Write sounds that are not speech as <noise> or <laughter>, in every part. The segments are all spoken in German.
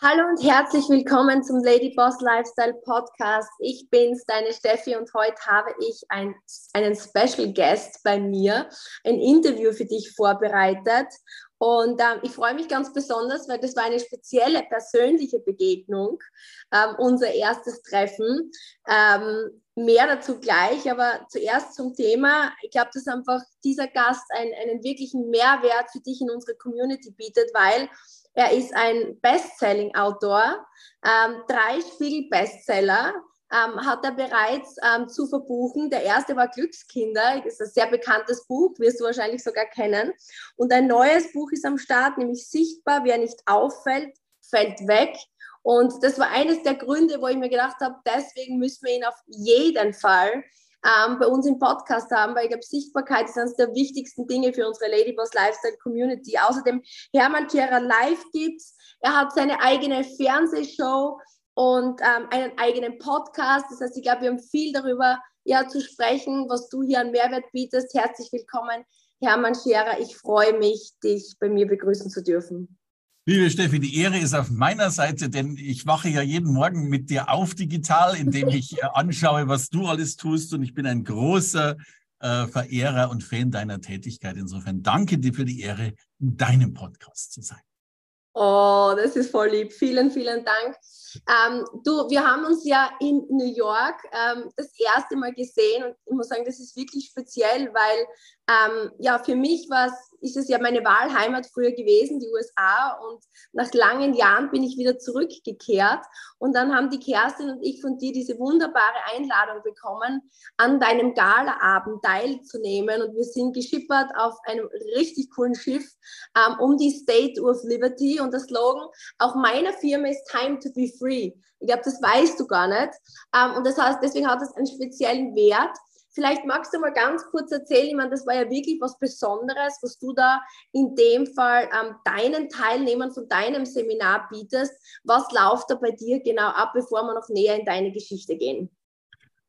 Hallo und herzlich willkommen zum Lady Boss Lifestyle Podcast. Ich bin's, deine Steffi, und heute habe ich ein, einen Special Guest bei mir, ein Interview für dich vorbereitet. Und ähm, ich freue mich ganz besonders, weil das war eine spezielle persönliche Begegnung, ähm, unser erstes Treffen. Ähm, mehr dazu gleich, aber zuerst zum Thema. Ich glaube, dass einfach dieser Gast einen, einen wirklichen Mehrwert für dich in unserer Community bietet, weil er ist ein Bestselling-Autor, ähm, drei Spiegel-Bestseller ähm, hat er bereits ähm, zu verbuchen. Der erste war Glückskinder, das ist ein sehr bekanntes Buch, wirst du wahrscheinlich sogar kennen. Und ein neues Buch ist am Start, nämlich Sichtbar, wer nicht auffällt, fällt weg. Und das war eines der Gründe, wo ich mir gedacht habe, deswegen müssen wir ihn auf jeden Fall ähm, bei uns im Podcast haben, weil ich glaube, Sichtbarkeit ist eines der wichtigsten Dinge für unsere Ladyboss Lifestyle Community. Außerdem, Hermann Scherer live gibt's. Er hat seine eigene Fernsehshow und ähm, einen eigenen Podcast. Das heißt, ich glaube, wir haben viel darüber ja, zu sprechen, was du hier an Mehrwert bietest. Herzlich willkommen, Hermann Scherer. Ich freue mich, dich bei mir begrüßen zu dürfen. Liebe Steffi, die Ehre ist auf meiner Seite, denn ich wache ja jeden Morgen mit dir auf digital, indem ich äh, anschaue, was du alles tust. Und ich bin ein großer äh, Verehrer und Fan deiner Tätigkeit. Insofern danke dir für die Ehre, in deinem Podcast zu sein. Oh, das ist voll lieb. Vielen, vielen Dank. Ähm, du, wir haben uns ja in New York ähm, das erste Mal gesehen und ich muss sagen, das ist wirklich speziell, weil ähm, ja, für mich ist es ja meine Wahlheimat früher gewesen, die USA. Und nach langen Jahren bin ich wieder zurückgekehrt. Und dann haben die Kerstin und ich von dir diese wunderbare Einladung bekommen, an deinem Galaabend teilzunehmen. Und wir sind geschippert auf einem richtig coolen Schiff ähm, um die State of Liberty. Und das Slogan auch meiner Firma ist Time to be free. Ich glaube, das weißt du gar nicht. Ähm, und das heißt, deswegen hat es einen speziellen Wert. Vielleicht magst du mal ganz kurz erzählen, ich meine, das war ja wirklich was Besonderes, was du da in dem Fall ähm, deinen Teilnehmern von deinem Seminar bietest. Was läuft da bei dir genau ab, bevor wir noch näher in deine Geschichte gehen?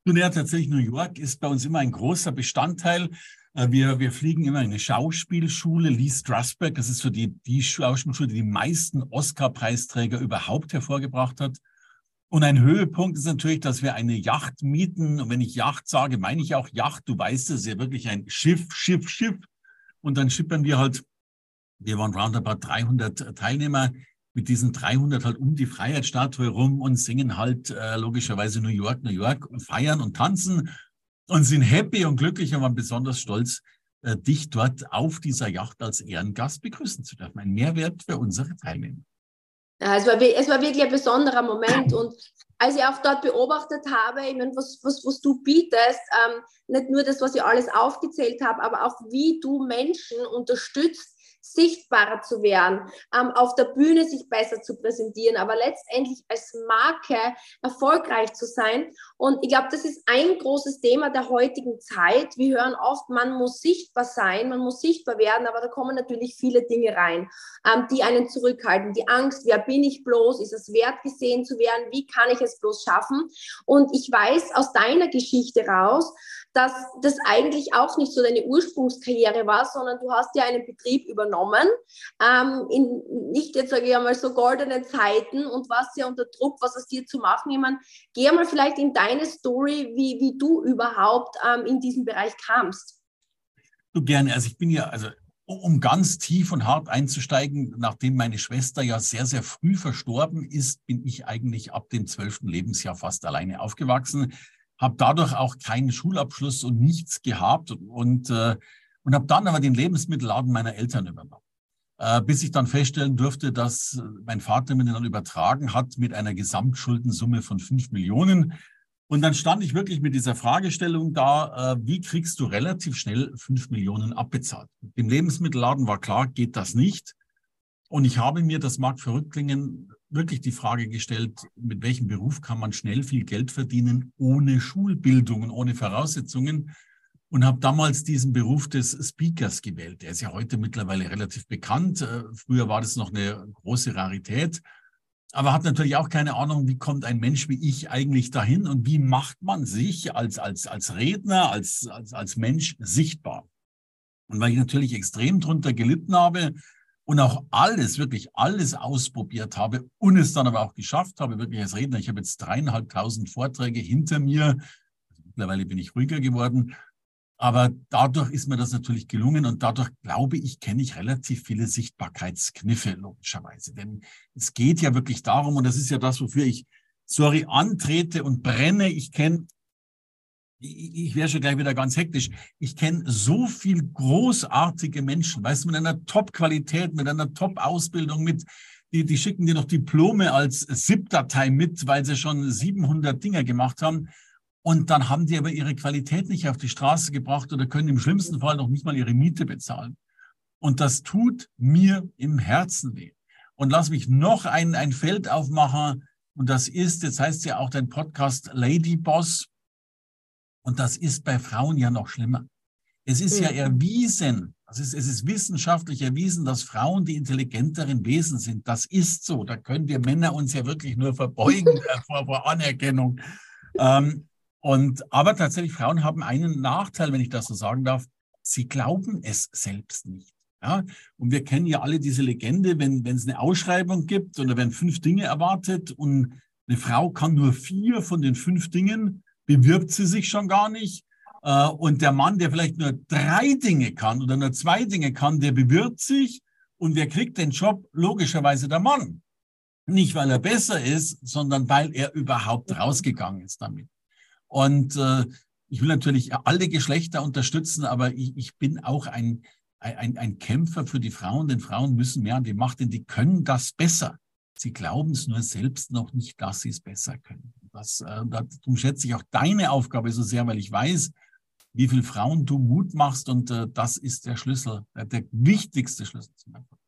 Nun ja, tatsächlich New York ist bei uns immer ein großer Bestandteil. Äh, wir, wir fliegen immer in eine Schauspielschule, Lee Strasberg. Das ist so die, die Schauspielschule, die die meisten Oscar-Preisträger überhaupt hervorgebracht hat. Und ein Höhepunkt ist natürlich, dass wir eine Yacht mieten. Und wenn ich Yacht sage, meine ich auch Yacht. Du weißt, es ja wirklich ein Schiff, Schiff, Schiff. Und dann schippern wir halt, wir waren roundabout 300 Teilnehmer, mit diesen 300 halt um die Freiheitsstatue rum und singen halt äh, logischerweise New York, New York und feiern und tanzen und sind happy und glücklich und waren besonders stolz, äh, dich dort auf dieser Yacht als Ehrengast begrüßen zu dürfen. Ein Mehrwert für unsere Teilnehmer. Ja, es, war, es war wirklich ein besonderer Moment und als ich auch dort beobachtet habe, ich meine, was, was, was du bietest, ähm, nicht nur das, was ich alles aufgezählt habe, aber auch wie du Menschen unterstützt, sichtbarer zu werden, ähm, auf der Bühne sich besser zu präsentieren, aber letztendlich als Marke erfolgreich zu sein. Und ich glaube, das ist ein großes Thema der heutigen Zeit. Wir hören oft, man muss sichtbar sein, man muss sichtbar werden, aber da kommen natürlich viele Dinge rein, ähm, die einen zurückhalten. Die Angst, wer bin ich bloß? Ist es wert gesehen zu werden? Wie kann ich es bloß schaffen? Und ich weiß aus deiner Geschichte raus, dass das eigentlich auch nicht so deine Ursprungskarriere war, sondern du hast ja einen Betrieb übernommen, ähm, in nicht jetzt sage ich einmal so goldenen Zeiten und warst ja unter Druck, was aus dir zu machen. Ich meine, geh mal vielleicht in deine Story, wie, wie du überhaupt ähm, in diesen Bereich kamst. Du gerne. Also ich bin ja, also um ganz tief und hart einzusteigen, nachdem meine Schwester ja sehr, sehr früh verstorben ist, bin ich eigentlich ab dem zwölften Lebensjahr fast alleine aufgewachsen habe dadurch auch keinen Schulabschluss und nichts gehabt und, äh, und habe dann aber den Lebensmittelladen meiner Eltern übernommen. Äh, bis ich dann feststellen durfte, dass mein Vater mir den dann übertragen hat mit einer Gesamtschuldensumme von fünf Millionen. Und dann stand ich wirklich mit dieser Fragestellung da, äh, wie kriegst du relativ schnell fünf Millionen abbezahlt? Dem Lebensmittelladen war klar, geht das nicht. Und ich habe mir, das mag verrückt klingen, wirklich die Frage gestellt, mit welchem Beruf kann man schnell viel Geld verdienen ohne Schulbildung und ohne Voraussetzungen und habe damals diesen Beruf des Speakers gewählt. Der ist ja heute mittlerweile relativ bekannt. Äh, früher war das noch eine große Rarität, aber hat natürlich auch keine Ahnung, wie kommt ein Mensch wie ich eigentlich dahin und wie macht man sich als, als, als Redner, als, als, als Mensch sichtbar. Und weil ich natürlich extrem drunter gelitten habe, und auch alles, wirklich alles ausprobiert habe und es dann aber auch geschafft habe, wirklich als Redner. Ich habe jetzt dreieinhalbtausend Vorträge hinter mir. Mittlerweile bin ich ruhiger geworden. Aber dadurch ist mir das natürlich gelungen und dadurch glaube ich, kenne ich relativ viele Sichtbarkeitskniffe, logischerweise. Denn es geht ja wirklich darum, und das ist ja das, wofür ich, sorry, antrete und brenne. Ich kenne ich, wäre schon gleich wieder ganz hektisch. Ich kenne so viel großartige Menschen, weißt du, mit einer Top-Qualität, mit einer Top-Ausbildung, mit, die, die schicken dir noch Diplome als ZIP-Datei mit, weil sie schon 700 Dinger gemacht haben. Und dann haben die aber ihre Qualität nicht auf die Straße gebracht oder können im schlimmsten Fall noch nicht mal ihre Miete bezahlen. Und das tut mir im Herzen weh. Und lass mich noch ein, ein Feld aufmachen. Und das ist, jetzt heißt ja auch dein Podcast Lady Boss. Und das ist bei Frauen ja noch schlimmer. Es ist ja mhm. erwiesen, es ist, es ist wissenschaftlich erwiesen, dass Frauen die intelligenteren Wesen sind. Das ist so. Da können wir Männer uns ja wirklich nur verbeugen <laughs> äh, vor, vor, Anerkennung. Ähm, und, aber tatsächlich, Frauen haben einen Nachteil, wenn ich das so sagen darf. Sie glauben es selbst nicht. Ja? Und wir kennen ja alle diese Legende, wenn, wenn es eine Ausschreibung gibt oder wenn fünf Dinge erwartet und eine Frau kann nur vier von den fünf Dingen, bewirbt sie sich schon gar nicht. Äh, und der Mann, der vielleicht nur drei Dinge kann oder nur zwei Dinge kann, der bewirbt sich und wer kriegt den Job? Logischerweise der Mann. Nicht, weil er besser ist, sondern weil er überhaupt rausgegangen ist damit. Und äh, ich will natürlich alle Geschlechter unterstützen, aber ich, ich bin auch ein, ein, ein Kämpfer für die Frauen, denn Frauen müssen mehr an die Macht, denn die können das besser. Sie glauben es nur selbst noch nicht, dass sie es besser können. Das, äh, darum schätze ich auch deine Aufgabe so sehr, weil ich weiß, wie viele Frauen du Mut machst und äh, das ist der Schlüssel, äh, der wichtigste Schlüssel zum Erfolg.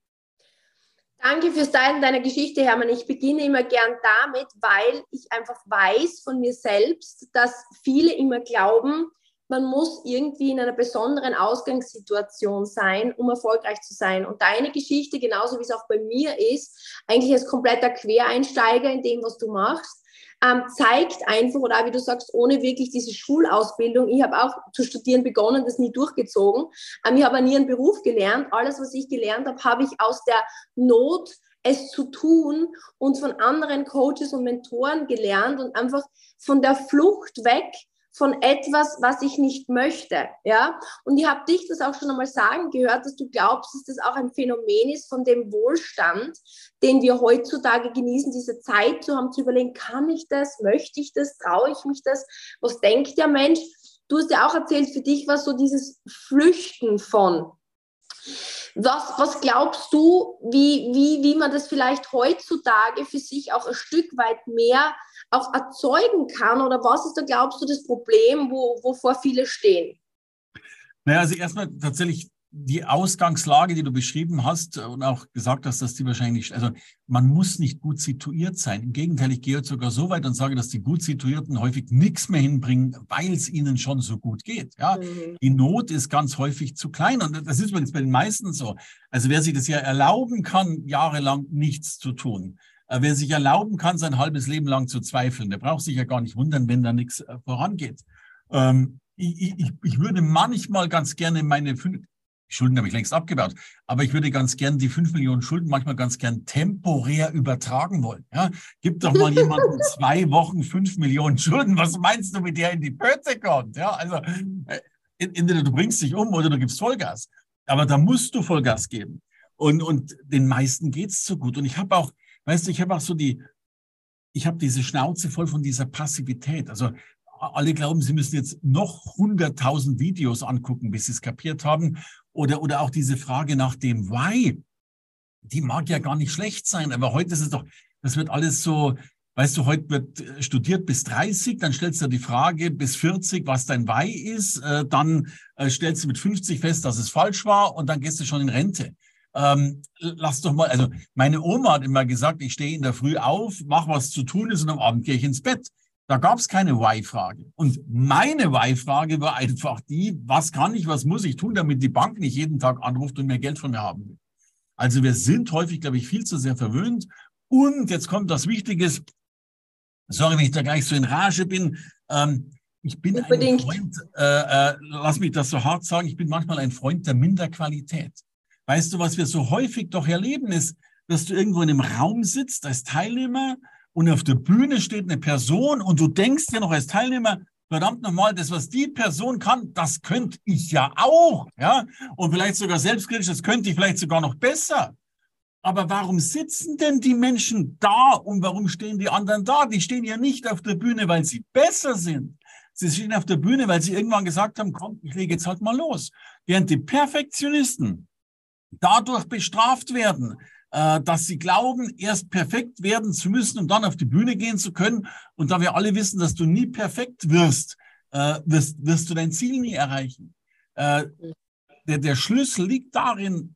Danke fürs Teilen deiner Geschichte, Hermann. Ich beginne immer gern damit, weil ich einfach weiß von mir selbst, dass viele immer glauben, man muss irgendwie in einer besonderen Ausgangssituation sein, um erfolgreich zu sein. Und deine Geschichte, genauso wie es auch bei mir ist, eigentlich als kompletter Quereinsteiger in dem, was du machst, ähm, zeigt einfach, oder auch, wie du sagst, ohne wirklich diese Schulausbildung, ich habe auch zu studieren begonnen, das nie durchgezogen. Ähm, ich habe nie einen Beruf gelernt. Alles, was ich gelernt habe, habe ich aus der Not es zu tun und von anderen Coaches und Mentoren gelernt und einfach von der Flucht weg von etwas, was ich nicht möchte. Ja? Und ich habe dich das auch schon einmal sagen gehört, dass du glaubst, dass das auch ein Phänomen ist von dem Wohlstand, den wir heutzutage genießen, diese Zeit zu haben, zu überlegen, kann ich das, möchte ich das, traue ich mich das, was denkt der Mensch? Du hast ja auch erzählt, für dich war so dieses Flüchten von. Was, was glaubst du, wie, wie, wie man das vielleicht heutzutage für sich auch ein Stück weit mehr auch erzeugen kann? Oder was ist da, glaubst du, das Problem, wo, wovor viele stehen? Naja, also erstmal tatsächlich die Ausgangslage, die du beschrieben hast und auch gesagt hast, dass die wahrscheinlich, also man muss nicht gut situiert sein. Im Gegenteil, ich gehe jetzt sogar so weit und sage, dass die gut situierten häufig nichts mehr hinbringen, weil es ihnen schon so gut geht. Ja, mhm. die Not ist ganz häufig zu klein und das ist übrigens bei den meisten so. Also wer sich das ja erlauben kann, jahrelang nichts zu tun, äh, wer sich erlauben kann, sein halbes Leben lang zu zweifeln, der braucht sich ja gar nicht wundern, wenn da nichts äh, vorangeht. Ähm, ich, ich, ich würde manchmal ganz gerne meine fünf, Schulden habe ich längst abgebaut. Aber ich würde ganz gern die fünf Millionen Schulden manchmal ganz gern temporär übertragen wollen. Ja, gib doch mal jemanden <laughs> zwei Wochen fünf Millionen Schulden. Was meinst du, mit der in die Pötte kommt? Ja, also äh, entweder du bringst dich um oder du gibst Vollgas. Aber da musst du Vollgas geben. Und, und den meisten geht's so gut. Und ich habe auch, weißt du, ich habe auch so die, ich habe diese Schnauze voll von dieser Passivität. Also alle glauben, sie müssen jetzt noch 100.000 Videos angucken, bis sie es kapiert haben. Oder, oder auch diese Frage nach dem Why, die mag ja gar nicht schlecht sein, aber heute ist es doch, das wird alles so, weißt du, heute wird äh, studiert bis 30, dann stellst du die Frage bis 40, was dein Why ist, äh, dann äh, stellst du mit 50 fest, dass es falsch war und dann gehst du schon in Rente. Ähm, lass doch mal, also meine Oma hat immer gesagt, ich stehe in der Früh auf, mach was zu tun ist und am Abend gehe ich ins Bett. Da gab es keine Why-Frage. Und meine Why-Frage war einfach die, was kann ich, was muss ich tun, damit die Bank nicht jeden Tag anruft und mehr Geld von mir haben will. Also wir sind häufig, glaube ich, viel zu sehr verwöhnt. Und jetzt kommt das Wichtige. Sorry, wenn ich da gleich so in Rage bin. Ähm, ich bin Unbedingt. ein Freund, äh, äh, lass mich das so hart sagen, ich bin manchmal ein Freund der Minderqualität. Weißt du, was wir so häufig doch erleben, ist, dass du irgendwo in einem Raum sitzt als Teilnehmer und auf der Bühne steht eine Person und du denkst dir noch als Teilnehmer, verdammt nochmal, das, was die Person kann, das könnte ich ja auch, ja, und vielleicht sogar selbstkritisch, das könnte ich vielleicht sogar noch besser. Aber warum sitzen denn die Menschen da und warum stehen die anderen da? Die stehen ja nicht auf der Bühne, weil sie besser sind. Sie stehen auf der Bühne, weil sie irgendwann gesagt haben, komm, ich lege jetzt halt mal los. Während die Perfektionisten dadurch bestraft werden, äh, dass sie glauben, erst perfekt werden zu müssen, um dann auf die Bühne gehen zu können. Und da wir alle wissen, dass du nie perfekt wirst, äh, wirst, wirst du dein Ziel nie erreichen. Äh, der, der Schlüssel liegt darin,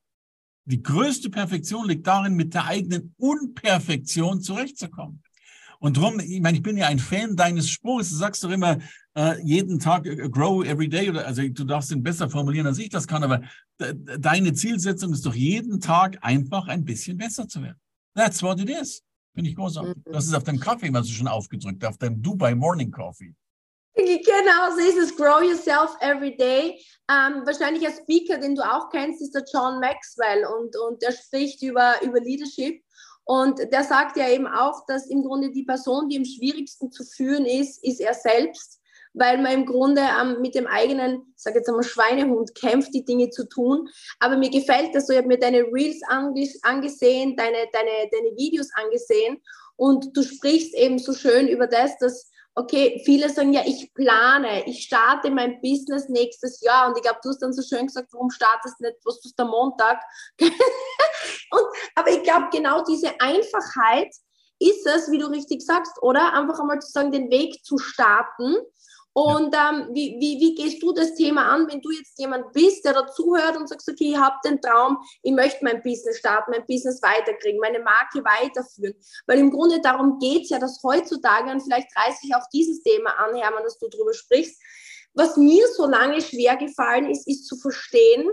die größte Perfektion liegt darin, mit der eigenen Unperfektion zurechtzukommen. Und darum, ich meine, ich bin ja ein Fan deines Spruchs. Du sagst doch immer, äh, jeden Tag äh, grow every day. Oder, also du darfst ihn besser formulieren, als ich das kann. Aber deine Zielsetzung ist doch jeden Tag einfach ein bisschen besser zu werden. That's what it is. Finde ich großartig. Mhm. Das ist auf deinem Kaffee was du schon aufgedrückt, auf deinem Dubai Morning Coffee. <laughs> Genau, so ist es. Grow yourself every day. Ähm, wahrscheinlich ein Speaker, den du auch kennst, ist der John Maxwell und, und der spricht über, über Leadership. Und der sagt ja eben auch, dass im Grunde die Person, die am schwierigsten zu führen ist, ist er selbst, weil man im Grunde ähm, mit dem eigenen, ich sage jetzt einmal Schweinehund, kämpft, die Dinge zu tun. Aber mir gefällt das so, ich habe mir deine Reels angesehen, deine, deine, deine Videos angesehen und du sprichst eben so schön über das, dass okay, viele sagen ja, ich plane, ich starte mein Business nächstes Jahr und ich glaube, du hast dann so schön gesagt, warum startest du nicht, was du am Montag? <laughs> und, aber ich glaube, genau diese Einfachheit ist es, wie du richtig sagst, oder? Einfach einmal zu sagen, den Weg zu starten und ähm, wie, wie, wie gehst du das Thema an, wenn du jetzt jemand bist, der dazuhört und sagst, okay, ich habe den Traum, ich möchte mein Business starten, mein Business weiterkriegen, meine Marke weiterführen. Weil im Grunde darum geht es ja, dass heutzutage, und vielleicht reiße ich auch dieses Thema an, Hermann, dass du darüber sprichst, was mir so lange schwer gefallen ist, ist zu verstehen,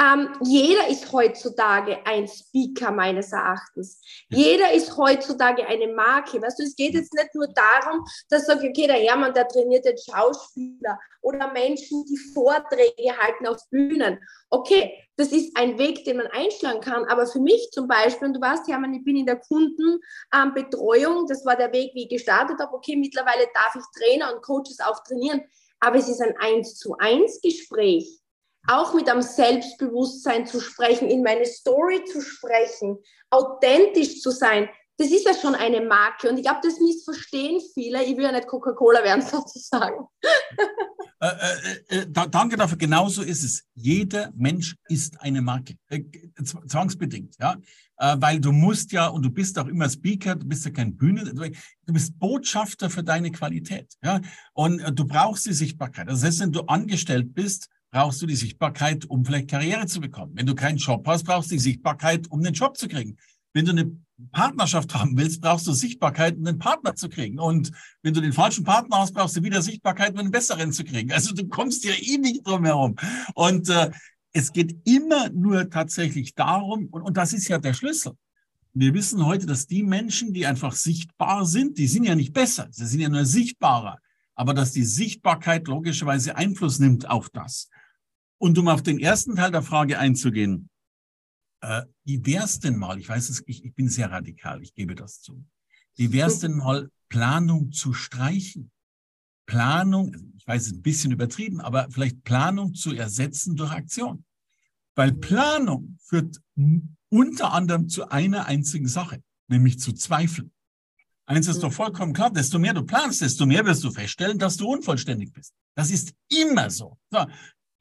ähm, jeder ist heutzutage ein Speaker meines Erachtens. Jeder ist heutzutage eine Marke. Weißt du, es geht jetzt nicht nur darum, dass sagt, okay, der Hermann, der trainiert jetzt Schauspieler oder Menschen, die Vorträge halten auf Bühnen. Okay, das ist ein Weg, den man einschlagen kann. Aber für mich zum Beispiel, und du weißt, Hermann, ich bin in der Kundenbetreuung, das war der Weg, wie ich gestartet habe. Okay, mittlerweile darf ich Trainer und Coaches auch trainieren, aber es ist ein Eins zu eins Gespräch auch mit einem Selbstbewusstsein zu sprechen, in meine Story zu sprechen, authentisch zu sein, das ist ja schon eine Marke. Und ich glaube, das missverstehen viele. Ich will ja nicht Coca-Cola werden, <laughs> sozusagen. Äh, äh, äh, da, danke dafür. Genauso ist es. Jeder Mensch ist eine Marke. Äh, zwangsbedingt, ja. Äh, weil du musst ja, und du bist auch immer Speaker, du bist ja kein Bühne, du bist Botschafter für deine Qualität, ja. Und äh, du brauchst die Sichtbarkeit. Das heißt, wenn du angestellt bist, brauchst du die Sichtbarkeit, um vielleicht Karriere zu bekommen. Wenn du keinen Job hast, brauchst du die Sichtbarkeit, um den Job zu kriegen. Wenn du eine Partnerschaft haben willst, brauchst du Sichtbarkeit, um einen Partner zu kriegen. Und wenn du den falschen Partner hast, brauchst du wieder Sichtbarkeit, um einen besseren zu kriegen. Also du kommst ja eh nicht drum herum. Und äh, es geht immer nur tatsächlich darum, und, und das ist ja der Schlüssel. Wir wissen heute, dass die Menschen, die einfach sichtbar sind, die sind ja nicht besser, sie sind ja nur sichtbarer, aber dass die Sichtbarkeit logischerweise Einfluss nimmt auf das. Und um auf den ersten Teil der Frage einzugehen, äh, wie wär's denn mal, ich weiß es, ich, ich bin sehr radikal, ich gebe das zu. Wie wär's denn mal, Planung zu streichen? Planung, ich weiß es ein bisschen übertrieben, aber vielleicht Planung zu ersetzen durch Aktion. Weil Planung führt unter anderem zu einer einzigen Sache, nämlich zu Zweifeln. Eins ist doch vollkommen klar, desto mehr du planst, desto mehr wirst du feststellen, dass du unvollständig bist. Das ist immer so. so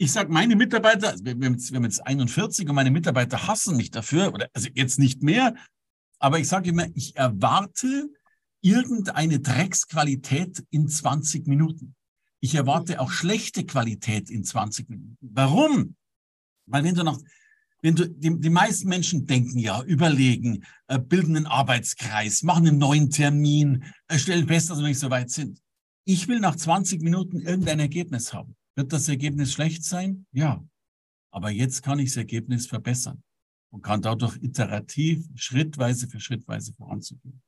ich sage, meine Mitarbeiter, wir haben, jetzt, wir haben jetzt 41 und meine Mitarbeiter hassen mich dafür, oder also jetzt nicht mehr, aber ich sage immer, ich erwarte irgendeine Drecksqualität in 20 Minuten. Ich erwarte auch schlechte Qualität in 20 Minuten. Warum? Weil wenn du noch, wenn du, die, die meisten Menschen denken ja, überlegen, äh, bilden einen Arbeitskreis, machen einen neuen Termin, äh, stellen fest, dass wir nicht so weit sind. Ich will nach 20 Minuten irgendein Ergebnis haben. Wird das Ergebnis schlecht sein? Ja. Aber jetzt kann ich das Ergebnis verbessern und kann dadurch iterativ, schrittweise für schrittweise voranzugehen.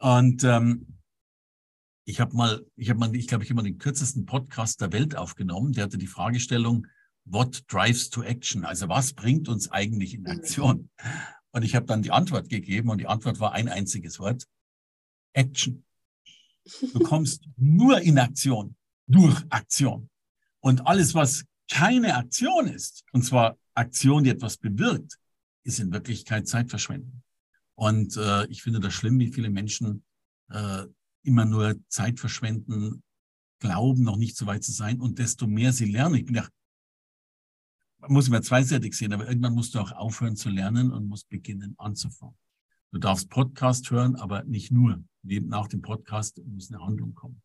Und ähm, ich habe mal, ich habe mal, ich glaube, ich habe mal den kürzesten Podcast der Welt aufgenommen. Der hatte die Fragestellung: what drives to action? Also was bringt uns eigentlich in Aktion? Und ich habe dann die Antwort gegeben und die Antwort war ein einziges Wort. Action. Du kommst nur in Aktion durch Aktion. Und alles, was keine Aktion ist, und zwar Aktion, die etwas bewirkt, ist in Wirklichkeit Zeitverschwendung. Und äh, ich finde das schlimm, wie viele Menschen äh, immer nur Zeit verschwenden, glauben, noch nicht so weit zu sein. Und desto mehr sie lernen, ich bin ja muss man zweiseitig sehen, aber irgendwann musst du auch aufhören zu lernen und musst beginnen anzufangen. Du darfst Podcast hören, aber nicht nur. Nach dem Podcast muss eine Handlung kommen.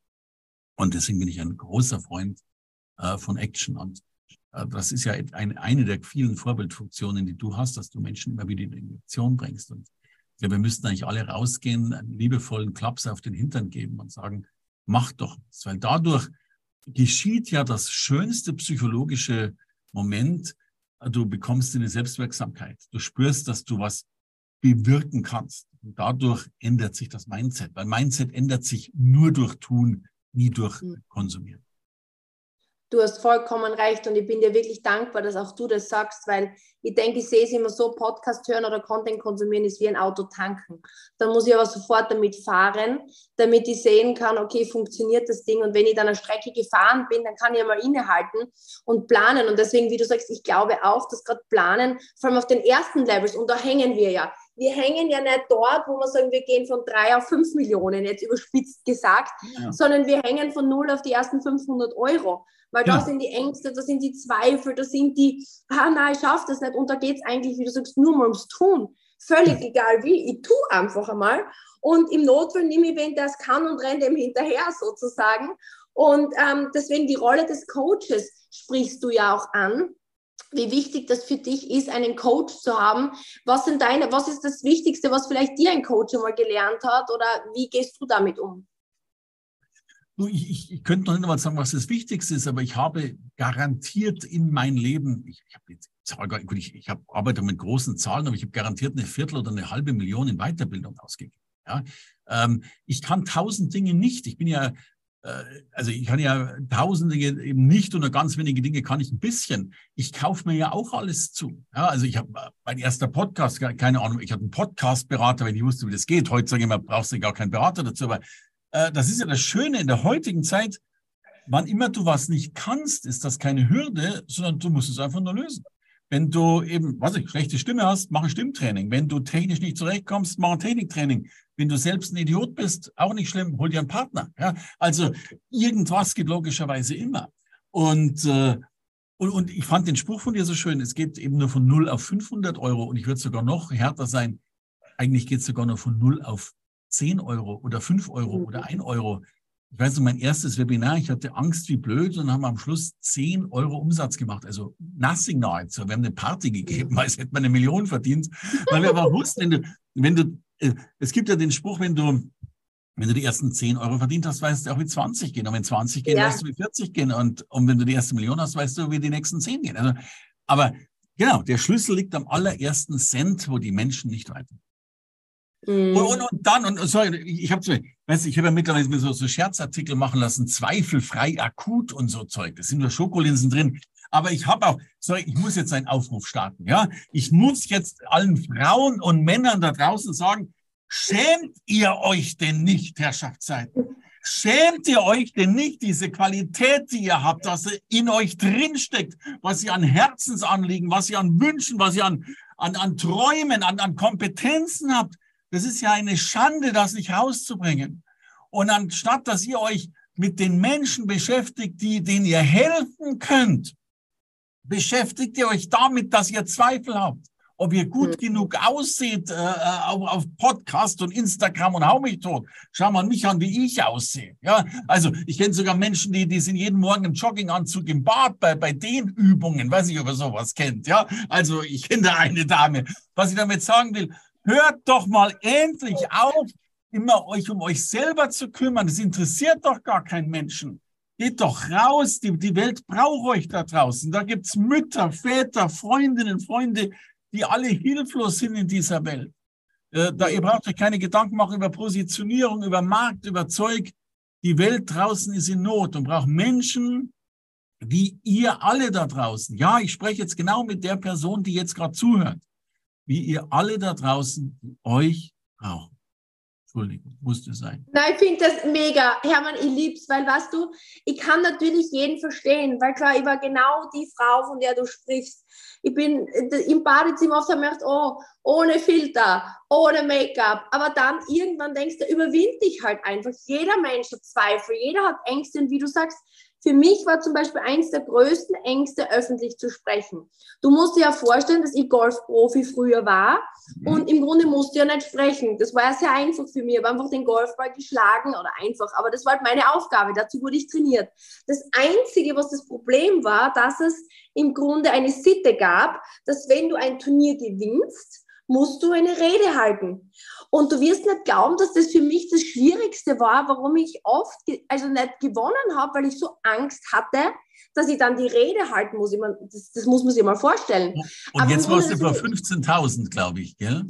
Und deswegen bin ich ein großer Freund äh, von Action. Und äh, das ist ja ein, eine der vielen Vorbildfunktionen, die du hast, dass du Menschen immer wieder in Aktion bringst. Und ja, wir müssten eigentlich alle rausgehen, einen liebevollen Klaps auf den Hintern geben und sagen, mach doch was. Weil dadurch geschieht ja das schönste psychologische Moment, du bekommst eine Selbstwirksamkeit. Du spürst, dass du was bewirken kannst. Und dadurch ändert sich das Mindset. Weil Mindset ändert sich nur durch Tun, nie durch hm. Konsumieren. Du hast vollkommen recht und ich bin dir wirklich dankbar, dass auch du das sagst, weil ich denke, ich sehe es immer so, Podcast hören oder Content konsumieren ist wie ein Auto tanken. Dann muss ich aber sofort damit fahren, damit ich sehen kann, okay, funktioniert das Ding und wenn ich dann eine Strecke gefahren bin, dann kann ich mal innehalten und planen und deswegen, wie du sagst, ich glaube auch, dass gerade Planen, vor allem auf den ersten Levels, und da hängen wir ja, wir hängen ja nicht dort, wo wir sagen, wir gehen von drei auf fünf Millionen, jetzt überspitzt gesagt, ja. sondern wir hängen von null auf die ersten 500 Euro. Weil ja. da sind die Ängste, da sind die Zweifel, da sind die, ah nein, ich schaffe das nicht. Und da geht es eigentlich, wie du sagst, nur mal ums Tun. Völlig ja. egal wie, ich tue einfach einmal. Und im Notfall nehme ich wen, der es kann und renne dem hinterher sozusagen. Und ähm, deswegen die Rolle des Coaches sprichst du ja auch an wie wichtig das für dich ist, einen Coach zu haben. Was sind deine, was ist das Wichtigste, was vielleicht dir ein Coach einmal gelernt hat oder wie gehst du damit um? Ich, ich, ich könnte noch nicht mal sagen, was das Wichtigste ist, aber ich habe garantiert in mein Leben, ich, ich habe jetzt ich, ich habe arbeite mit großen Zahlen, aber ich habe garantiert eine Viertel oder eine halbe Million in Weiterbildung ausgegeben. Ja? Ähm, ich kann tausend Dinge nicht. Ich bin ja äh, also ich kann ja tausende eben nicht und ganz wenige Dinge kann ich ein bisschen. Ich kaufe mir ja auch alles zu. Ja, also ich habe äh, mein erster Podcast, keine Ahnung, ich hatte einen Podcast-Berater, weil ich wusste, wie das geht. Heute sage ich immer, brauchst du gar keinen Berater dazu. Aber äh, das ist ja das Schöne in der heutigen Zeit. Wann immer du was nicht kannst, ist das keine Hürde, sondern du musst es einfach nur lösen. Wenn du eben, was ich, schlechte Stimme hast, mach ein Stimmtraining. Wenn du technisch nicht zurechtkommst, mach ein Techniktraining. Wenn du selbst ein Idiot bist, auch nicht schlimm, hol dir einen Partner. Ja? Also irgendwas geht logischerweise immer. Und, äh, und, und ich fand den Spruch von dir so schön, es geht eben nur von 0 auf 500 Euro und ich würde sogar noch härter sein. Eigentlich geht es sogar nur von 0 auf 10 Euro oder 5 Euro oder 1 Euro ich weiß noch, mein erstes Webinar, ich hatte Angst wie blöd und haben am Schluss 10 Euro Umsatz gemacht. Also nothing nahezu. Wir haben eine Party gegeben, <laughs> als hätte man eine Million verdient. Weil wir aber wussten, wenn du, wenn du, äh, es gibt ja den Spruch, wenn du, wenn du die ersten 10 Euro verdient hast, weißt du auch, wie 20 gehen. Und wenn 20 gehen, ja. weißt du, wie 40 gehen. Und, und wenn du die erste Million hast, weißt du, wie die nächsten 10 gehen. Also, aber genau, der Schlüssel liegt am allerersten Cent, wo die Menschen nicht weiter. Mhm. Und, und, und, dann, und sorry, ich habe weißt ich habe ja mittlerweile so, so Scherzartikel machen lassen, zweifelfrei akut und so Zeug. Das sind nur Schokolinsen drin. Aber ich habe auch, sorry, ich muss jetzt einen Aufruf starten. Ja, ich muss jetzt allen Frauen und Männern da draußen sagen: Schämt ihr euch denn nicht, Herrschaftszeiten? Schämt ihr euch denn nicht diese Qualität, die ihr habt, dass in euch drinsteckt, was ihr an Herzensanliegen, was ihr an Wünschen, was ihr an, an, an Träumen, an, an Kompetenzen habt? Das ist ja eine Schande, das nicht rauszubringen. Und anstatt, dass ihr euch mit den Menschen beschäftigt, die, denen ihr helfen könnt, beschäftigt ihr euch damit, dass ihr Zweifel habt, ob ihr gut mhm. genug ausseht äh, äh, auf, auf Podcast und Instagram und hau mich tot. Schau mal mich an, wie ich aussehe. Ja, also ich kenne sogar Menschen, die, die sind jeden Morgen im Jogginganzug im Bad bei, bei den Übungen. Weiß ich, ob ihr sowas kennt. Ja, also ich kenne da eine Dame. Was ich damit sagen will, Hört doch mal endlich auf, immer euch um euch selber zu kümmern. Das interessiert doch gar keinen Menschen. Geht doch raus, die, die Welt braucht euch da draußen. Da gibt's Mütter, Väter, Freundinnen, Freunde, die alle hilflos sind in dieser Welt. Äh, da, ihr braucht euch keine Gedanken machen über Positionierung, über Markt, über Zeug. Die Welt draußen ist in Not und braucht Menschen, wie ihr alle da draußen, ja, ich spreche jetzt genau mit der Person, die jetzt gerade zuhört, wie ihr alle da draußen euch braucht. Entschuldigung, musste sein. Nein, ich finde das mega. Hermann, ich lieb's, weil, weißt du, ich kann natürlich jeden verstehen, weil klar, ich war genau die Frau, von der du sprichst. Ich bin im Badezimmer oft gedacht, oh, ohne Filter, ohne Make-up. Aber dann irgendwann denkst du, überwind dich halt einfach. Jeder Mensch hat Zweifel, jeder hat Ängste und wie du sagst, für mich war zum Beispiel eins der größten Ängste, öffentlich zu sprechen. Du musst dir ja vorstellen, dass ich Golfprofi früher war mhm. und im Grunde musste ich ja nicht sprechen. Das war ja sehr einfach für mich. Ich habe einfach den Golfball geschlagen oder einfach, aber das war halt meine Aufgabe. Dazu wurde ich trainiert. Das Einzige, was das Problem war, dass es im Grunde eine Sitte gab, dass wenn du ein Turnier gewinnst, musst du eine Rede halten. Und du wirst nicht glauben, dass das für mich das Schwierigste war, warum ich oft, also nicht gewonnen habe, weil ich so Angst hatte, dass ich dann die Rede halten muss. Ich meine, das, das muss man sich mal vorstellen. Und aber jetzt warst du vor 15.000, glaube ich, gell?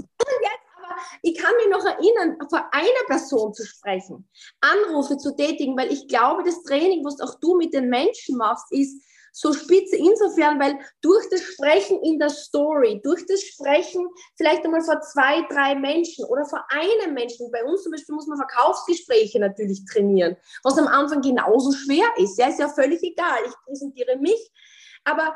ich kann mich noch erinnern, vor einer Person zu sprechen, Anrufe zu tätigen, weil ich glaube, das Training, was auch du mit den Menschen machst, ist, so spitze insofern, weil durch das Sprechen in der Story, durch das Sprechen vielleicht einmal vor zwei, drei Menschen oder vor einem Menschen, bei uns zum Beispiel muss man Verkaufsgespräche natürlich trainieren, was am Anfang genauso schwer ist. Ja, ist ja völlig egal. Ich präsentiere mich, aber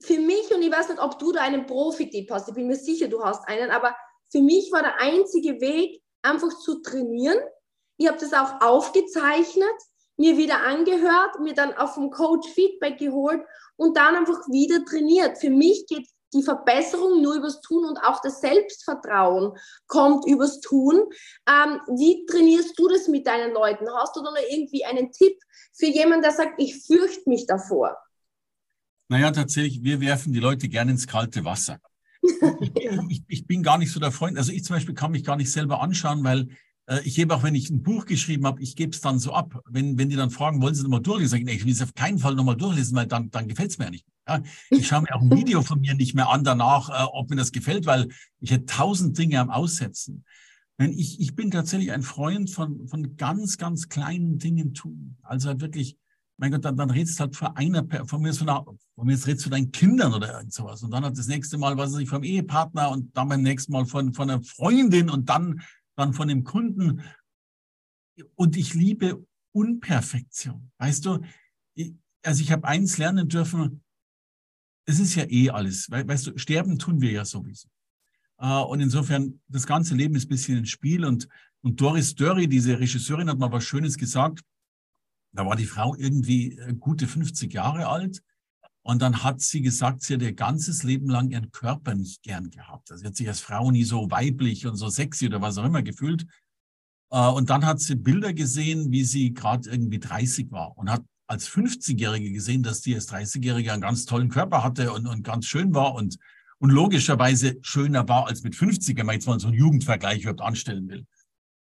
für mich, und ich weiß nicht, ob du da einen Profi-Tipp hast, ich bin mir sicher, du hast einen, aber für mich war der einzige Weg, einfach zu trainieren. Ich habe das auch aufgezeichnet mir wieder angehört, mir dann auf dem Coach Feedback geholt und dann einfach wieder trainiert. Für mich geht die Verbesserung nur übers Tun und auch das Selbstvertrauen kommt übers Tun. Ähm, wie trainierst du das mit deinen Leuten? Hast du da noch irgendwie einen Tipp für jemanden, der sagt, ich fürchte mich davor? Naja, tatsächlich, wir werfen die Leute gerne ins kalte Wasser. <laughs> ich, ich, bin gar nicht so der Freund. Also ich zum Beispiel kann mich gar nicht selber anschauen, weil ich gebe auch, wenn ich ein Buch geschrieben habe, ich gebe es dann so ab. Wenn, wenn die dann fragen, wollen Sie nochmal durchlesen? Sag ich, nee, ich will es auf keinen Fall nochmal durchlesen, weil dann, dann gefällt es mir ja nicht. Ja, ich schaue mir auch ein Video von mir nicht mehr an danach, äh, ob mir das gefällt, weil ich hätte tausend Dinge am Aussetzen. Wenn ich, ich bin tatsächlich ein Freund von, von ganz, ganz kleinen Dingen tun. Also wirklich, mein Gott, dann, dann redest du halt vor einer, von mir, von, einer, von mir jetzt redest du deinen Kindern oder irgend sowas. Und dann hat das nächste Mal, was weiß ich, vom Ehepartner und dann beim nächsten Mal von, von einer Freundin und dann dann von dem Kunden. Und ich liebe Unperfektion. Weißt du, also ich habe eins lernen dürfen, es ist ja eh alles. Weißt du, sterben tun wir ja sowieso. Äh, und insofern, das ganze Leben ist ein bisschen ein Spiel. Und, und Doris Dörry, diese Regisseurin, hat mal was Schönes gesagt. Da war die Frau irgendwie äh, gute 50 Jahre alt. Und dann hat sie gesagt, sie hat ihr ganzes Leben lang ihren Körper nicht gern gehabt. Also sie hat sich als Frau nie so weiblich und so sexy oder was auch immer gefühlt. Äh, und dann hat sie Bilder gesehen, wie sie gerade irgendwie 30 war und hat als 50-Jährige gesehen, dass die als 30-Jährige einen ganz tollen Körper hatte und, und ganz schön war und, und logischerweise schöner war als mit 50, wenn man jetzt mal so einen Jugendvergleich überhaupt anstellen will.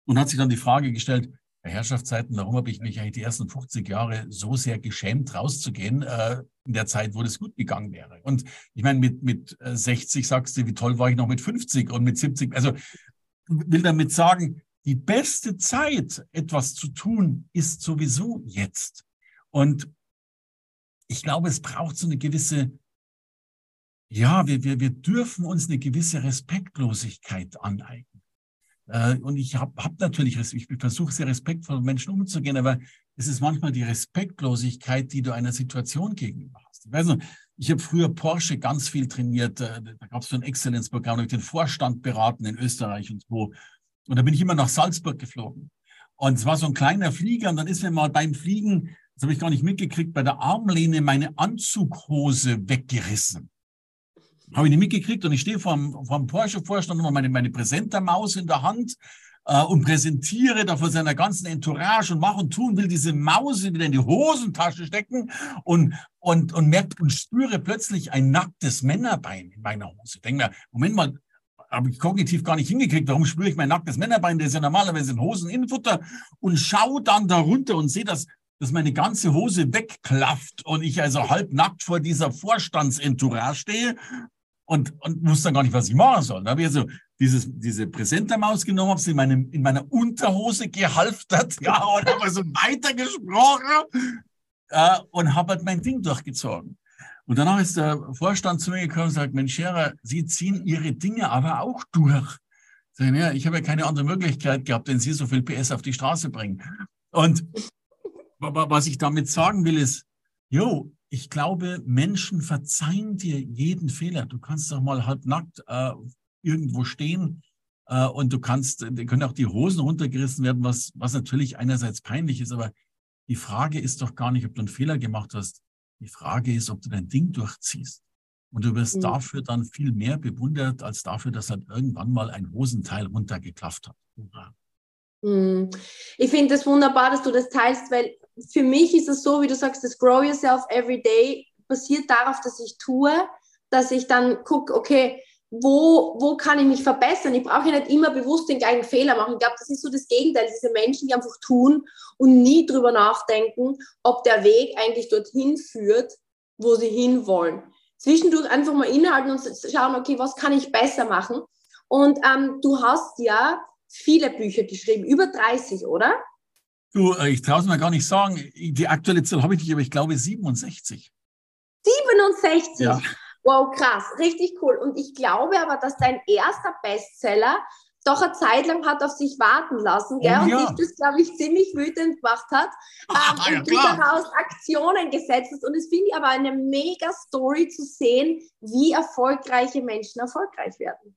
Und hat sich dann die Frage gestellt, Herrschaftszeiten, warum habe ich mich eigentlich die ersten 50 Jahre so sehr geschämt, rauszugehen, äh, in der Zeit, wo das gut gegangen wäre. Und ich meine, mit, mit 60 äh, sagst du, wie toll war ich noch mit 50 und mit 70. Also will damit sagen, die beste Zeit, etwas zu tun, ist sowieso jetzt. Und ich glaube, es braucht so eine gewisse, ja, wir, wir, wir dürfen uns eine gewisse Respektlosigkeit aneignen. Äh, und ich habe hab natürlich, ich versuche sehr respektvoll mit Menschen umzugehen, aber es ist manchmal die Respektlosigkeit, die du einer Situation gegenüber hast. Ich weiß noch, ich habe früher Porsche ganz viel trainiert. Äh, da gab es so ein Exzellenzprogramm, da habe ich den Vorstand beraten in Österreich und so. Und da bin ich immer nach Salzburg geflogen. Und es war so ein kleiner Flieger und dann ist mir mal beim Fliegen, das habe ich gar nicht mitgekriegt, bei der Armlehne meine Anzughose weggerissen. Habe ich nicht mitgekriegt und ich stehe vor dem Porsche-Vorstand immer meine, meine Präsentermaus in der Hand äh, und präsentiere da vor seiner ganzen Entourage und mache und tun, will diese Maus wieder in die Hosentasche stecken und, und, und merkt und spüre plötzlich ein nacktes Männerbein in meiner Hose. Denke mir, Moment mal, habe ich kognitiv gar nicht hingekriegt. Warum spüre ich mein nacktes Männerbein? Der ist ja normalerweise in Hoseninnenfutter und schaue dann darunter und sehe, dass, dass meine ganze Hose wegklafft und ich also halbnackt vor dieser Vorstandsentourage stehe und, und wusste dann gar nicht, was ich machen soll. Da habe ich also dieses, diese Präsentermaus genommen, habe sie in, meinem, in meiner Unterhose gehalftert, <laughs> ja, und habe so weitergesprochen. äh, und habe halt mein Ding durchgezogen. Und danach ist der Vorstand zu mir gekommen und sagt, Mensch, Scherer, Sie ziehen Ihre Dinge aber auch durch. Sagen, ja, ich habe ja keine andere Möglichkeit gehabt, wenn Sie so viel PS auf die Straße bringen. Und was ich damit sagen will, ist, jo, ich glaube, Menschen verzeihen dir jeden Fehler. Du kannst doch mal halbnackt äh, irgendwo stehen äh, und du kannst, die können auch die Hosen runtergerissen werden, was, was natürlich einerseits peinlich ist, aber die Frage ist doch gar nicht, ob du einen Fehler gemacht hast. Die Frage ist, ob du dein Ding durchziehst. Und du wirst mhm. dafür dann viel mehr bewundert, als dafür, dass halt irgendwann mal ein Hosenteil runtergeklafft hat. Mhm. Ich finde es das wunderbar, dass du das teilst, weil für mich ist es so, wie du sagst, das Grow Yourself Every Day basiert darauf, dass ich tue, dass ich dann gucke, okay, wo, wo kann ich mich verbessern? Ich brauche ja nicht immer bewusst den gleichen Fehler machen. Ich glaube, das ist so das Gegenteil. Diese Menschen, die einfach tun und nie drüber nachdenken, ob der Weg eigentlich dorthin führt, wo sie hinwollen. Zwischendurch einfach mal innehalten und schauen, okay, was kann ich besser machen? Und ähm, du hast ja viele Bücher geschrieben, über 30, oder? Du, äh, ich traue es mir gar nicht sagen. Die aktuelle Zahl habe ich nicht, aber ich glaube 67. 67? Ja. Wow, krass, richtig cool. Und ich glaube aber, dass dein erster Bestseller doch eine Zeit lang hat auf sich warten lassen, gell? Oh, ja. und dich das, glaube ich, ziemlich wütend gemacht hat. <laughs> Ah, ähm, ja, und du daraus Aktionen gesetzt hast. Und es finde ich aber eine mega Story zu sehen, wie erfolgreiche Menschen erfolgreich werden.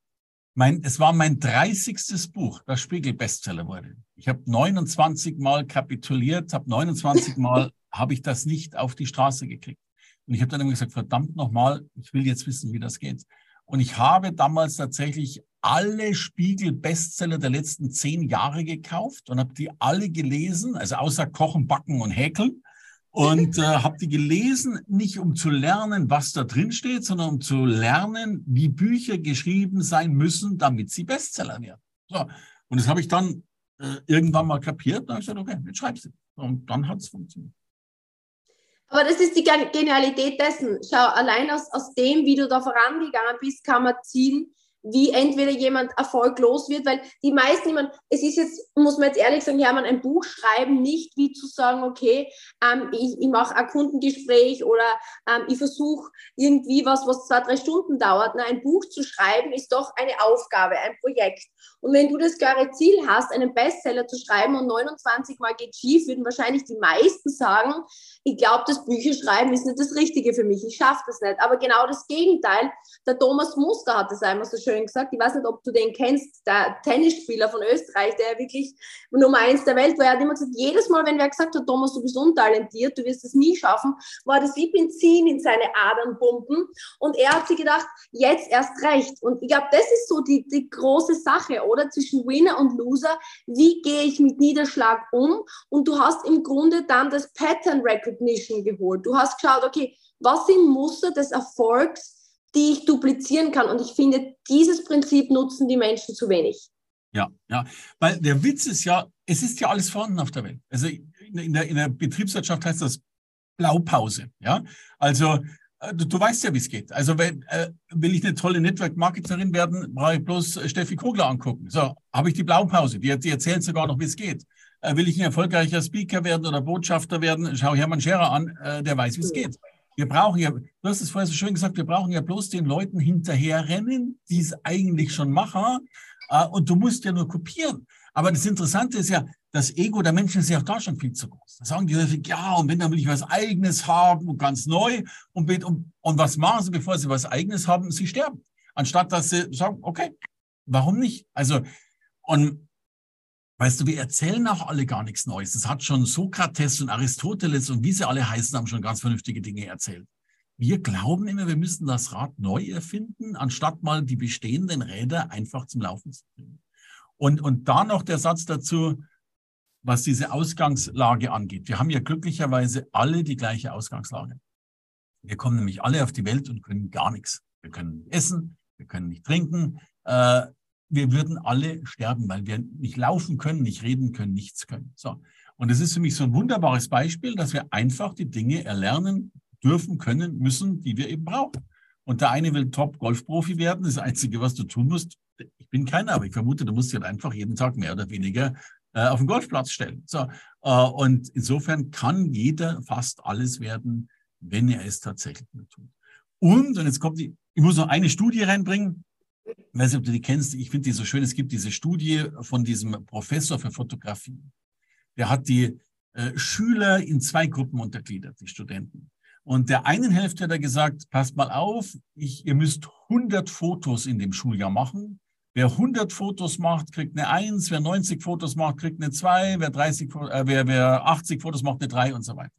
Mein, es war mein 30. Buch, das Spiegel-Bestseller wurde. Ich habe 29 Mal kapituliert, habe 29 <laughs> Mal habe ich das nicht auf die Straße gekriegt. Und ich habe dann immer gesagt, verdammt nochmal, ich will jetzt wissen, wie das geht. Und ich habe damals tatsächlich alle Spiegel-Bestseller der letzten zehn Jahre gekauft und habe die alle gelesen, also außer Kochen, Backen und Häkeln. Und äh, habe die gelesen, nicht um zu lernen, was da drin steht, sondern um zu lernen, wie Bücher geschrieben sein müssen, damit sie Bestseller werden. So. Und das habe ich dann äh, irgendwann mal kapiert. Da habe ich gesagt, okay, jetzt schreibst du. Und dann hat es funktioniert. Aber das ist die Genialität dessen. Schau, allein aus, aus dem, wie du da vorangegangen bist, kann man ziehen, wie entweder jemand erfolglos wird, weil die meisten, ich meine, es ist jetzt, muss man jetzt ehrlich sagen, ja, man ein Buch schreiben, nicht wie zu sagen, okay, ähm, ich, ich mache ein Kundengespräch oder ähm, ich versuche irgendwie was, was zwei, drei Stunden dauert. Na, ein Buch zu schreiben ist doch eine Aufgabe, ein Projekt. Und wenn du das klare Ziel hast, einen Bestseller zu schreiben und 29 Mal geht schief, würden wahrscheinlich die meisten sagen, ich glaube, das Bücherschreiben ist nicht das Richtige für mich, ich schaffe das nicht. Aber genau das Gegenteil, der Thomas Muster hat es einmal so schön gesagt, ich weiß nicht, ob du den kennst, der Tennisspieler von Österreich, der wirklich Nummer eins der Welt war, er hat immer gesagt, jedes Mal, wenn wer gesagt hat, Thomas, du bist untalentiert, du wirst es nie schaffen, war das wie Benzin in seine Adern pumpen und er hat sich gedacht, jetzt erst recht. Und ich glaube, das ist so die, die große Sache, oder? Zwischen Winner und Loser, wie gehe ich mit Niederschlag um? Und du hast im Grunde dann das Pattern Recognition geholt. Du hast geschaut, okay, was sind Muster des Erfolgs, die ich duplizieren kann? Und ich finde, dieses Prinzip nutzen die Menschen zu wenig. Ja, ja, weil der Witz ist ja, es ist ja alles vorhanden auf der Welt. Also in der, in der Betriebswirtschaft heißt das Blaupause. Ja, also äh, Du, du, weißt ja, wie es geht. Also wenn, äh, will ich eine tolle Network-Marketerin werden, brauche ich bloß Steffi Kogler angucken. So, habe ich die Blaupause. Die, die erzählt sogar noch, wie es geht. Äh, will ich ein erfolgreicher Speaker werden oder Botschafter werden, schau Hermann Scherer an, äh, der weiß, wie es geht. Wir brauchen ja, du hast es vorher so schön gesagt, wir brauchen ja bloß den Leuten hinterherrennen, die es eigentlich schon machen. Äh, und du musst ja nur kopieren. Aber das Interessante ist ja, das Ego der Menschen ist ja auch da schon viel zu groß. Da sagen die ja, und wenn, dann will ich was Eigenes haben und ganz neu. Und, und, und was machen sie, bevor sie was Eigenes haben? Sie sterben. Anstatt dass sie sagen, okay, warum nicht? Also, und Weißt du, wir erzählen auch alle gar nichts Neues. Das hat schon Sokrates und Aristoteles und wie sie alle heißen, haben schon ganz vernünftige Dinge erzählt. Wir glauben immer, wir müssten das Rad neu erfinden, anstatt mal die bestehenden Räder einfach zum Laufen zu bringen. Und, und da noch der Satz dazu, was diese Ausgangslage angeht. Wir haben ja glücklicherweise alle die gleiche Ausgangslage. Wir kommen nämlich alle auf die Welt und können gar nichts. Wir können essen, wir können nicht trinken, äh, wir würden alle sterben, weil wir nicht laufen können, nicht reden können, nichts können. So. Und es ist für mich so ein wunderbares Beispiel, dass wir einfach die Dinge erlernen dürfen, können, müssen, die wir eben brauchen. Und der eine will Top-Golfprofi werden. Das Einzige, was du tun musst, ich bin keiner, aber ich vermute, du musst halt einfach jeden Tag mehr oder weniger äh, auf den Golfplatz stellen. So, äh, und insofern kann jeder fast alles werden, wenn er es tatsächlich tut. Und, und jetzt kommt die, ich muss noch eine Studie reinbringen. Ich weiß nicht, ob du die kennst. Ich finde die so schön. Es gibt diese Studie von diesem Professor für Fotografie. Der hat die äh, Schüler in zwei Gruppen untergliedert, die Studenten. Und der einen Hälfte hat er gesagt, passt mal auf, ich, ihr müsst 100 Fotos in dem Schuljahr machen. Wer 100 Fotos macht, kriegt eine 1. Wer 90 Fotos macht, kriegt eine 2. Wer, 30, äh, wer, wer 80 Fotos macht, eine 3 und so weiter.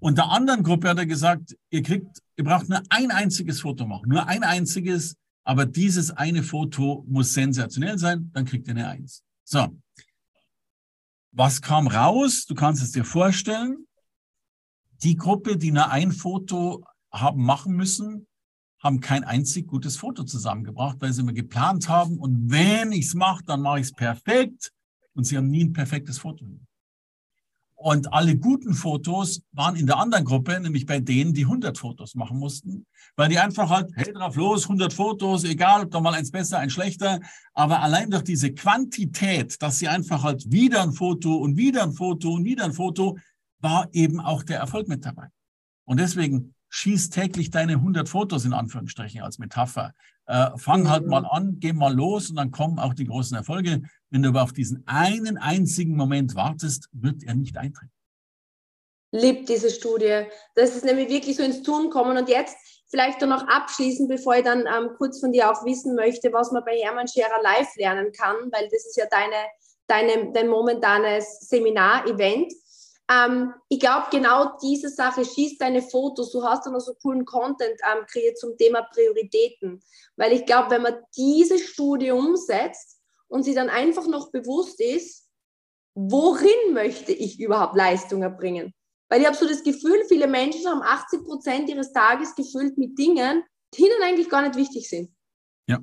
Und der anderen Gruppe hat er gesagt, ihr kriegt, ihr braucht nur ein einziges Foto machen. Nur ein einziges. Aber dieses eine Foto muss sensationell sein. Dann kriegt ihr eine 1. So. Was kam raus? Du kannst es dir vorstellen. Die Gruppe, die nur ein Foto haben machen müssen, haben kein einzig gutes Foto zusammengebracht, weil sie immer geplant haben. Und wenn ich es mache, dann mache ich es perfekt. Und sie haben nie ein perfektes Foto. Und alle guten Fotos waren in der anderen Gruppe, nämlich bei denen, die 100 Fotos machen mussten, weil die einfach halt, hey, drauf los, 100 Fotos, egal, ob da mal eins besser, eins schlechter. Aber allein durch diese Quantität, dass sie einfach halt wieder ein Foto und wieder ein Foto und wieder ein Foto, war eben auch der Erfolg mit dabei. Und deswegen schieß täglich deine 100 Fotos in Anführungsstrichen als Metapher. Äh, fang halt mhm. mal an, geh mal los und dann kommen auch die großen Erfolge. Wenn du aber auf diesen einen einzigen Moment wartest, wird er nicht eintreten. Liebt diese Studie. Das ist nämlich wirklich so ins Tun kommen. Und jetzt vielleicht noch abschließend, bevor ich dann ähm, kurz von dir auch wissen möchte, was man bei Hermann Scherer live lernen kann, weil das ist ja deine, deine, dein momentanes Seminar-Event. Ähm, ich glaube, genau diese Sache, schießt deine Fotos, du hast dann auch so coolen Content ähm, kreiert zum Thema Prioritäten. Weil ich glaube, wenn man diese Studie umsetzt und sie dann einfach noch bewusst ist, worin möchte ich überhaupt Leistung erbringen? Weil ich habe so das Gefühl, viele Menschen haben 80 Prozent ihres Tages gefüllt mit Dingen, die ihnen eigentlich gar nicht wichtig sind. Ja.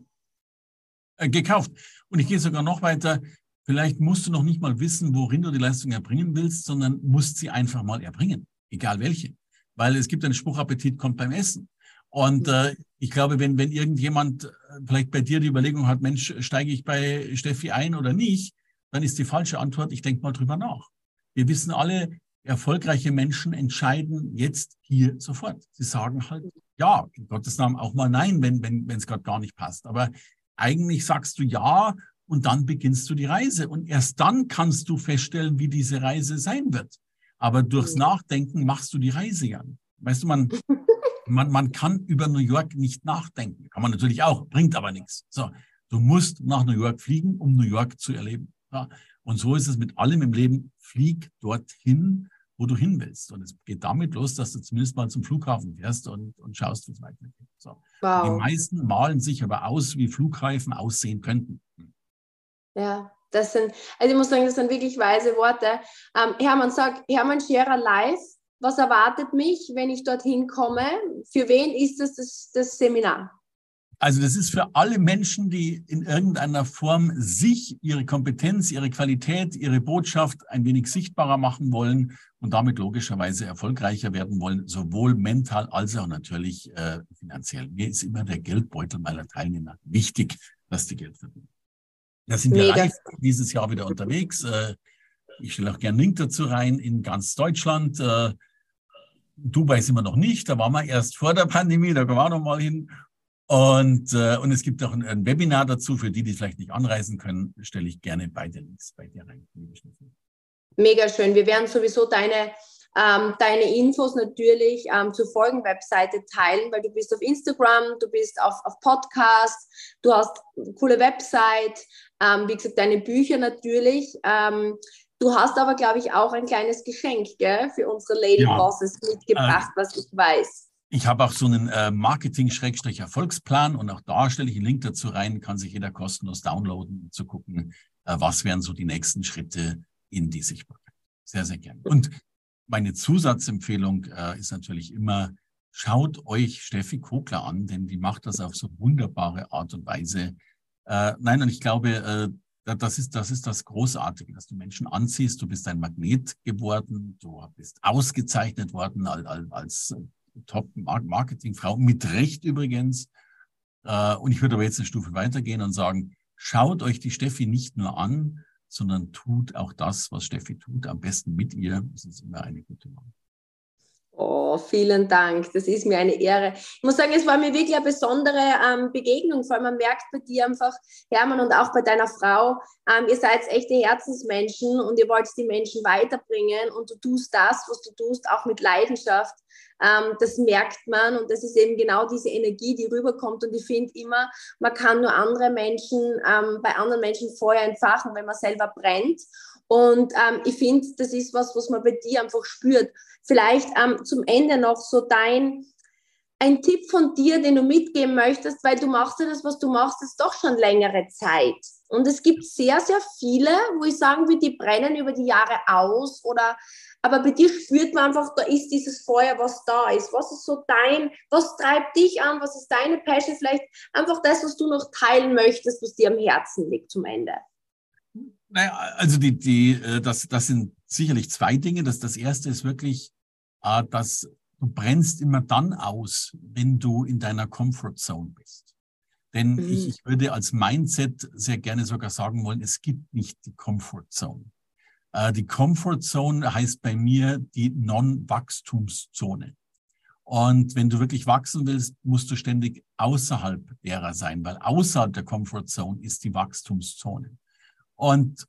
Äh, gekauft. Und ich gehe sogar noch weiter. Vielleicht musst du noch nicht mal wissen, worin du die Leistung erbringen willst, sondern musst sie einfach mal erbringen, egal welche. Weil es gibt einen Spruch, Appetit kommt beim Essen. Und äh, ich glaube, wenn, wenn irgendjemand äh, vielleicht bei dir die Überlegung hat, Mensch, steige ich bei Steffi ein oder nicht, dann ist die falsche Antwort, ich denke mal drüber nach. Wir wissen alle, erfolgreiche Menschen entscheiden jetzt hier sofort. Sie sagen halt, ja, in Gottes Namen auch mal nein, wenn wenn wenn es gerade gar nicht passt. Aber eigentlich sagst du ja und dann beginnst du die Reise. Und erst dann kannst du feststellen, wie diese Reise sein wird. Aber durchs Nachdenken machst du die Reise ja. Weißt du, man, <laughs> man, man kann über New York nicht nachdenken. Kann man natürlich auch, bringt aber nichts. So, du musst nach New York fliegen, um New York zu erleben. Ja? Und so ist es mit allem im Leben. Flieg dorthin, wo du hin willst. Und es geht damit los, dass du zumindest mal zum Flughafen fährst und, und schaust, wie es weitergeht. So. Wow. Die meisten malen sich aber aus, wie Flughäfen aussehen könnten. Ja, das sind, also ich muss sagen, das sind wirklich weise Worte. Ähm, Hermann sagt, Hermann Scherer live, was erwartet mich, wenn ich dorthin komme? Für wen ist das, das das Seminar? Also das ist für alle Menschen, die in irgendeiner Form sich, ihre Kompetenz, ihre Qualität, ihre Botschaft ein wenig sichtbarer machen wollen und damit logischerweise erfolgreicher werden wollen, sowohl mental als auch natürlich äh, finanziell. Mir ist immer der Geldbeutel meiner Teilnehmer wichtig, dass die Geld verdienen. Da sind wir live dieses Jahr wieder unterwegs. Äh, ich stelle auch gerne einen Link dazu rein in ganz Deutschland. Äh, Dubai sind wir noch nicht, da waren wir erst vor der Pandemie, da kommen wir auch noch mal hin. Und, äh, und es gibt auch ein, ein, Webinar dazu, für die, die vielleicht nicht anreisen können, stelle ich gerne beide Links bei dir rein. Mega schön. Wir werden sowieso deine ähm, deine Infos natürlich ähm, zur Folgenwebseite teilen, weil du bist auf Instagram, du bist auf, auf Podcast, du hast eine coole Website, ähm, wie gesagt, deine Bücher natürlich. Du hast aber, glaube ich, auch ein kleines Geschenk gell, für unsere Lady ja. Bosses mitgebracht, äh, was ich weiß. Ich habe auch so einen äh, Marketing-Erfolgsplan und auch da stelle ich einen Link dazu rein, kann sich jeder kostenlos downloaden, um zu gucken, äh, was wären so die nächsten Schritte in die Sichtbarkeit. Sehr, sehr gerne. Und meine Zusatzempfehlung äh, ist natürlich immer, schaut euch Steffi Kogler an, denn die macht das auf so wunderbare Art und Weise. Äh, nein, und ich glaube, äh, das ist, das ist das Großartige, dass du Menschen anziehst. Du bist ein Magnet geworden. Du bist ausgezeichnet worden als, als, als Top-Marketing-Frau, mit Recht übrigens. Äh, und ich würde aber jetzt eine Stufe weitergehen und sagen, schaut euch die Steffi nicht nur an, sondern tut auch das, was Steffi tut, am besten mit ihr. Das ist immer eine gute Wahl. Oh, vielen Dank. Das ist mir eine Ehre. Ich muss sagen, es war mir wirklich eine besondere ähm, Begegnung. Vor allem, man merkt bei dir einfach, Hermann, und auch bei deiner Frau, ähm, ihr seid echte Herzensmenschen und ihr wollt die Menschen weiterbringen und du tust das, was du tust, auch mit Leidenschaft. Ähm, das merkt man und das ist eben genau diese Energie, die rüberkommt. Und ich finde immer, man kann nur andere Menschen, ähm, bei anderen Menschen Feuer entfachen, wenn man selber brennt. Und ähm, ich finde, das ist was, was man bei dir einfach spürt. Vielleicht ähm, zum Ende noch so dein, ein Tipp von dir, den du mitgeben möchtest, weil du machst ja das, was du machst, ist doch schon längere Zeit. Und es gibt sehr, sehr viele, wo ich sagen würde, die brennen über die Jahre aus oder aber bei dir spürt man einfach, da ist dieses Feuer, was da ist. Was ist so dein, was treibt dich an, was ist deine Passion? Vielleicht einfach das, was du noch teilen möchtest, was dir am Herzen liegt zum Ende. Naja, also die, die, äh, das, das sind sicherlich zwei Dinge. Das, das erste ist wirklich, äh, dass du brennst immer dann aus, wenn du in deiner Comfort Zone bist. Denn mhm. ich, ich würde als Mindset sehr gerne sogar sagen wollen, es gibt nicht die Comfort Zone. Äh, die Comfort Zone heißt bei mir die Non-Wachstumszone. Und wenn du wirklich wachsen willst, musst du ständig außerhalb derer sein, weil außerhalb der Comfort Zone ist die Wachstumszone. Und,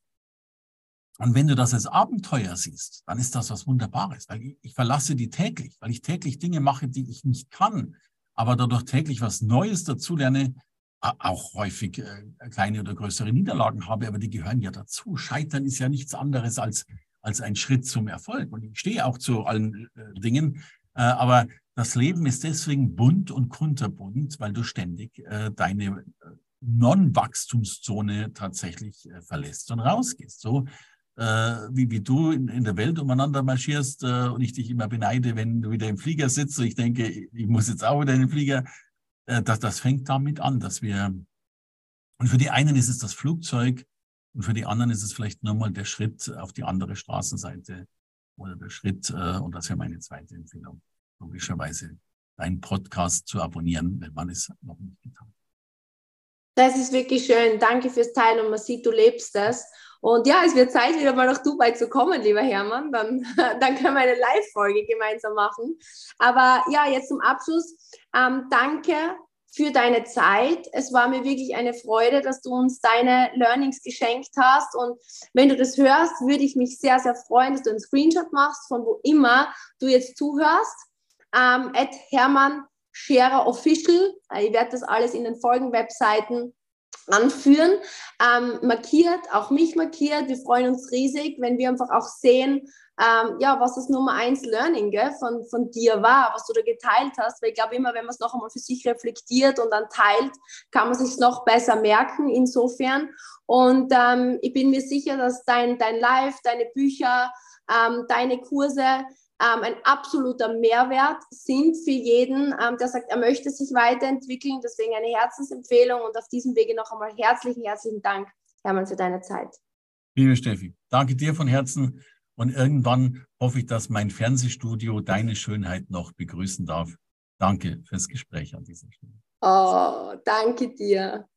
und wenn du das als Abenteuer siehst, dann ist das was Wunderbares, weil ich, ich verlasse die täglich, weil ich täglich Dinge mache, die ich nicht kann, aber dadurch täglich was Neues dazulerne, auch häufig äh, kleine oder größere Niederlagen habe, aber die gehören ja dazu. Scheitern ist ja nichts anderes als, als ein Schritt zum Erfolg. Und ich stehe auch zu allen äh, Dingen, äh, aber das Leben ist deswegen bunt und kunterbunt, weil du ständig äh, deine äh, Non-Wachstumszone tatsächlich äh, verlässt und rausgehst. So äh, wie, wie du in, in der Welt umeinander marschierst äh, und ich dich immer beneide, wenn du wieder im Flieger sitzt und ich denke, ich muss jetzt auch wieder in den Flieger. Äh, das, das fängt damit an, dass wir, und für die einen ist es das Flugzeug und für die anderen ist es vielleicht nur mal der Schritt auf die andere Straßenseite oder der Schritt, äh, und das wäre meine zweite Empfehlung, logischerweise deinen Podcast zu abonnieren, wenn man es noch nicht getan hat. Das ist wirklich schön. Danke fürs Teilen und man sieht, du lebst das. Und ja, es wird Zeit, wieder mal nach Dubai zu kommen, lieber Hermann. Dann, <laughs> dann können wir eine Live-Folge gemeinsam machen. Aber ja, jetzt zum Abschluss. Ähm, danke für deine Zeit. Es war mir wirklich eine Freude, dass du uns deine Learnings geschenkt hast. Und wenn du das hörst, würde ich mich sehr, sehr freuen, dass du einen Screenshot machst, von wo immer du jetzt zuhörst. Ähm, at Hermann Scherer Official. Äh, ich werde das alles in den Folgen-Webseiten anführen. Ähm, markiert, auch mich markiert. Wir freuen uns riesig, wenn wir einfach auch sehen, ähm, ja, was das Nummer eins Learning gell, von, von dir war, was du da geteilt hast. Weil ich glaube immer, wenn man es noch einmal für sich reflektiert und dann teilt, kann man sich noch besser merken. Insofern. Und ähm, ich bin mir sicher, dass dein, dein Live, deine Bücher, ähm, deine Kurse ähm, ein absoluter Mehrwert sind für jeden, ähm, der sagt, er möchte sich weiterentwickeln. Deswegen eine Herzensempfehlung und auf diesem Wege noch einmal herzlichen, herzlichen Dank, Hermann, für deine Zeit. Liebe Steffi, danke dir von Herzen und irgendwann hoffe ich, dass mein Fernsehstudio deine Schönheit noch begrüßen darf. Danke fürs Gespräch an dieser Stelle. Oh, danke dir.